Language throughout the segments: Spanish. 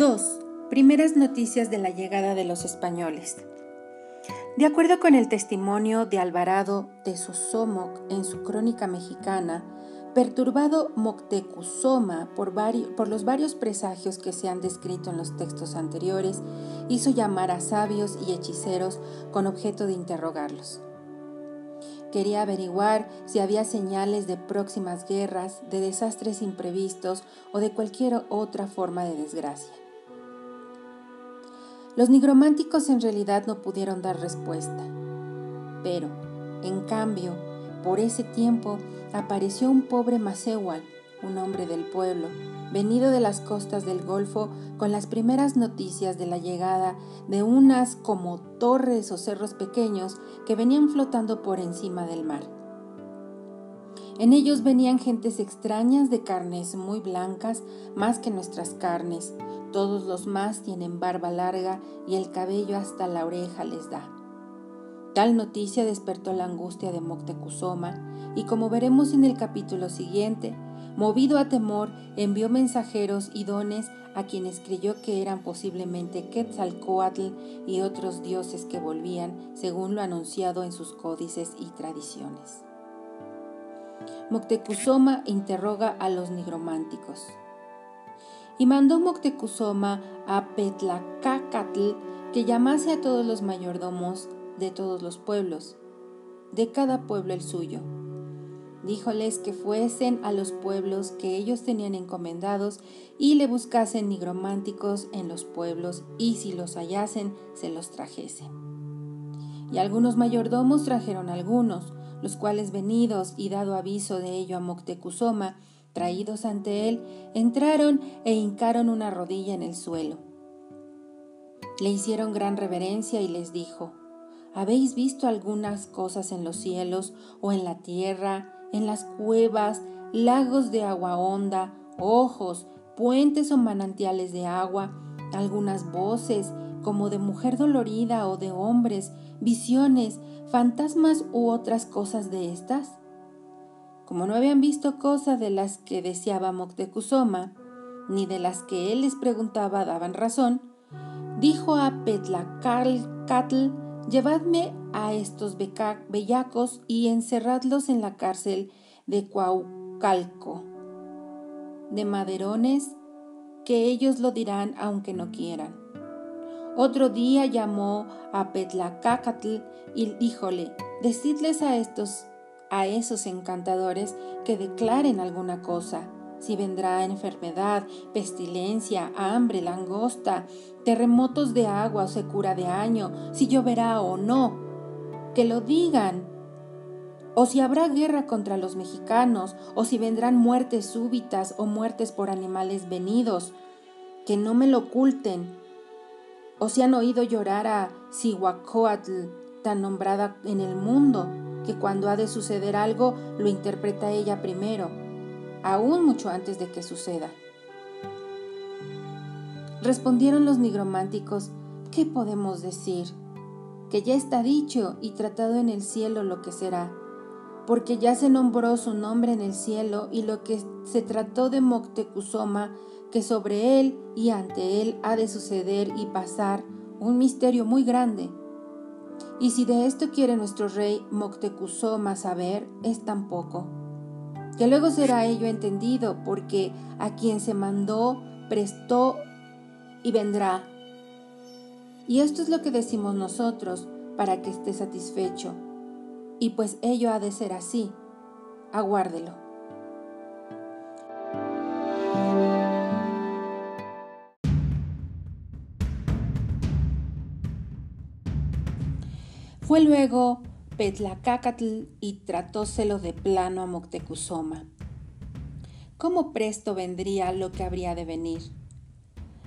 2. Primeras noticias de la llegada de los españoles. De acuerdo con el testimonio de Alvarado de Sosomoc en su crónica mexicana, perturbado Moctezuma por, por, los varios presagios que se han descrito en los textos anteriores, hizo llamar a sabios y hechiceros con objeto de interrogarlos. Quería averiguar si había señales de próximas guerras, de desastres imprevistos o de cualquier otra forma de desgracia. Los nigrománticos en realidad no pudieron dar respuesta, pero, en cambio, por ese tiempo apareció un pobre Macéhual, un hombre del pueblo, venido de las costas del Golfo con las primeras noticias de la llegada de unas como torres o cerros pequeños que venían flotando por encima del mar. En ellos venían gentes extrañas de carnes muy blancas, más que nuestras carnes. Todos los más tienen barba larga y el cabello hasta la oreja les da. Tal noticia despertó la angustia de Moctezuma y como veremos en el capítulo siguiente, movido a temor, envió mensajeros y dones a quienes creyó que eran posiblemente Quetzalcoatl y otros dioses que volvían, según lo anunciado en sus códices y tradiciones. Moctezuma interroga a los nigrománticos. Y mandó Moctezuma a Petlacacatl que llamase a todos los mayordomos de todos los pueblos, de cada pueblo el suyo. Díjoles que fuesen a los pueblos que ellos tenían encomendados y le buscasen nigrománticos en los pueblos y si los hallasen se los trajese. Y algunos mayordomos trajeron algunos, los cuales venidos y dado aviso de ello a Moctezuma, traídos ante él, entraron e hincaron una rodilla en el suelo. Le hicieron gran reverencia y les dijo, ¿habéis visto algunas cosas en los cielos o en la tierra, en las cuevas, lagos de agua honda, ojos, puentes o manantiales de agua, algunas voces como de mujer dolorida o de hombres, visiones, fantasmas u otras cosas de estas? Como no habían visto cosa de las que deseaba Moctezuma, ni de las que él les preguntaba daban razón, dijo a Petlacatl, llevadme a estos bellacos y encerradlos en la cárcel de Cuaucalco, de maderones, que ellos lo dirán aunque no quieran. Otro día llamó a Petlacacatl y díjole, decidles a estos, a esos encantadores que declaren alguna cosa, si vendrá enfermedad, pestilencia, hambre, langosta, terremotos de agua o secura de año, si lloverá o no, que lo digan, o si habrá guerra contra los mexicanos, o si vendrán muertes súbitas o muertes por animales venidos, que no me lo oculten, ¿O si han oído llorar a Cihuacóatl, tan nombrada en el mundo, que cuando ha de suceder algo lo interpreta ella primero, aún mucho antes de que suceda? Respondieron los nigrománticos, ¿qué podemos decir? Que ya está dicho y tratado en el cielo lo que será, porque ya se nombró su nombre en el cielo y lo que se trató de Moctezuma que sobre él y ante él ha de suceder y pasar un misterio muy grande. Y si de esto quiere nuestro rey Moctezuma saber, es tan poco. Que luego será ello entendido, porque a quien se mandó, prestó y vendrá. Y esto es lo que decimos nosotros, para que esté satisfecho. Y pues ello ha de ser así. Aguárdelo. Fue luego Petlacacatl y tratóselo de plano a Moctezuma. ¿Cómo presto vendría lo que habría de venir?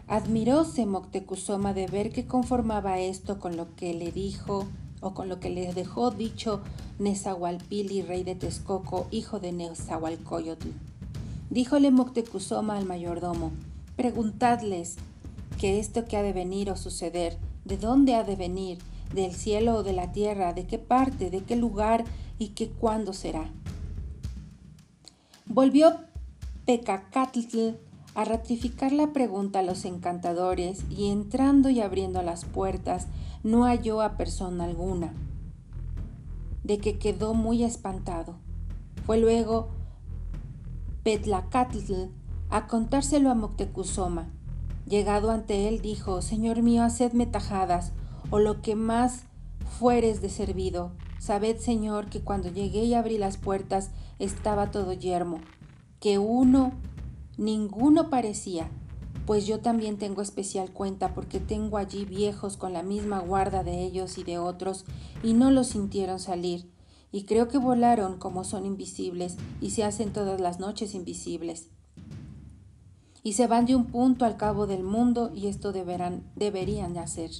Admiróse Moctezuma de ver que conformaba esto con lo que le dijo o con lo que le dejó dicho Nezahualpili, rey de Texcoco, hijo de Nezahualcoyotl. Díjole Moctezuma al mayordomo, preguntadles que esto que ha de venir o suceder, de dónde ha de venir, del cielo o de la tierra, de qué parte, de qué lugar y qué cuándo será. Volvió Pecacatl a ratificar la pregunta a los encantadores y entrando y abriendo las puertas no halló a persona alguna, de que quedó muy espantado. Fue luego Petlacatl a contárselo a Moctezuma. Llegado ante él dijo, Señor mío, hacedme tajadas, o lo que más fueres de servido. Sabed, Señor, que cuando llegué y abrí las puertas estaba todo yermo, que uno Ninguno parecía, pues yo también tengo especial cuenta porque tengo allí viejos con la misma guarda de ellos y de otros y no los sintieron salir, y creo que volaron como son invisibles y se hacen todas las noches invisibles. Y se van de un punto al cabo del mundo y esto deberán, deberían hacer.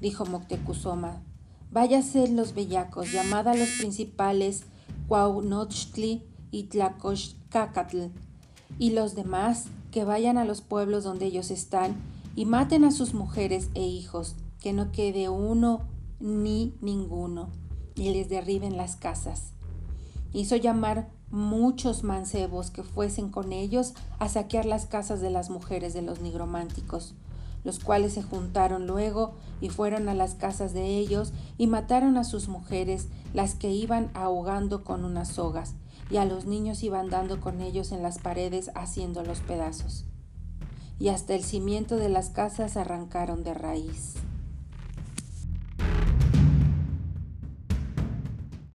Dijo Moctezuma, váyase los bellacos, llamad a los principales Cuauhnochtli y Tlacochcacatl, y los demás que vayan a los pueblos donde ellos están y maten a sus mujeres e hijos, que no quede uno ni ninguno, y les derriben las casas. Hizo llamar muchos mancebos que fuesen con ellos a saquear las casas de las mujeres de los nigrománticos, los cuales se juntaron luego y fueron a las casas de ellos y mataron a sus mujeres, las que iban ahogando con unas sogas, y a los niños iban dando con ellos en las paredes haciendo los pedazos. Y hasta el cimiento de las casas arrancaron de raíz.